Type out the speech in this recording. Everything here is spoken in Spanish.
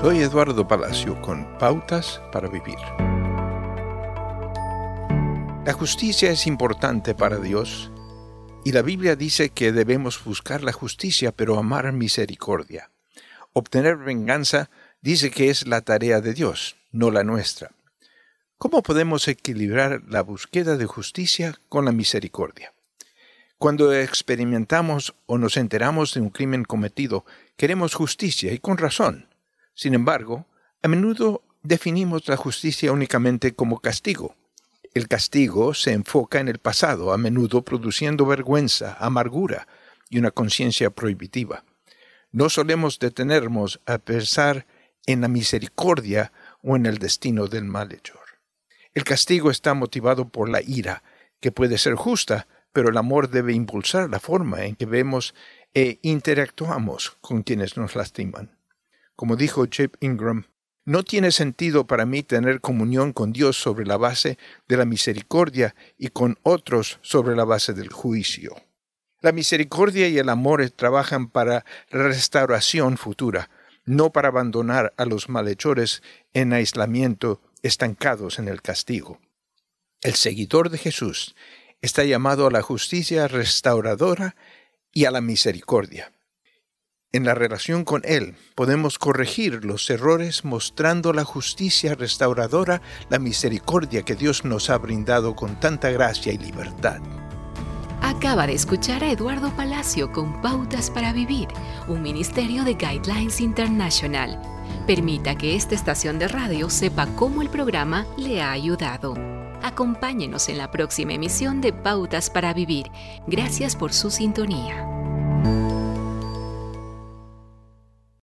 Soy Eduardo Palacio con Pautas para Vivir. La justicia es importante para Dios y la Biblia dice que debemos buscar la justicia pero amar misericordia. Obtener venganza dice que es la tarea de Dios, no la nuestra. ¿Cómo podemos equilibrar la búsqueda de justicia con la misericordia? Cuando experimentamos o nos enteramos de un crimen cometido, queremos justicia y con razón. Sin embargo, a menudo definimos la justicia únicamente como castigo. El castigo se enfoca en el pasado, a menudo produciendo vergüenza, amargura y una conciencia prohibitiva. No solemos detenernos a pensar en la misericordia o en el destino del malhechor. El castigo está motivado por la ira, que puede ser justa, pero el amor debe impulsar la forma en que vemos e interactuamos con quienes nos lastiman. Como dijo Chip Ingram, no tiene sentido para mí tener comunión con Dios sobre la base de la misericordia y con otros sobre la base del juicio. La misericordia y el amor trabajan para restauración futura, no para abandonar a los malhechores en aislamiento estancados en el castigo. El seguidor de Jesús está llamado a la justicia restauradora y a la misericordia. En la relación con Él podemos corregir los errores mostrando la justicia restauradora, la misericordia que Dios nos ha brindado con tanta gracia y libertad. Acaba de escuchar a Eduardo Palacio con Pautas para Vivir, un ministerio de Guidelines International. Permita que esta estación de radio sepa cómo el programa le ha ayudado. Acompáñenos en la próxima emisión de Pautas para Vivir. Gracias por su sintonía.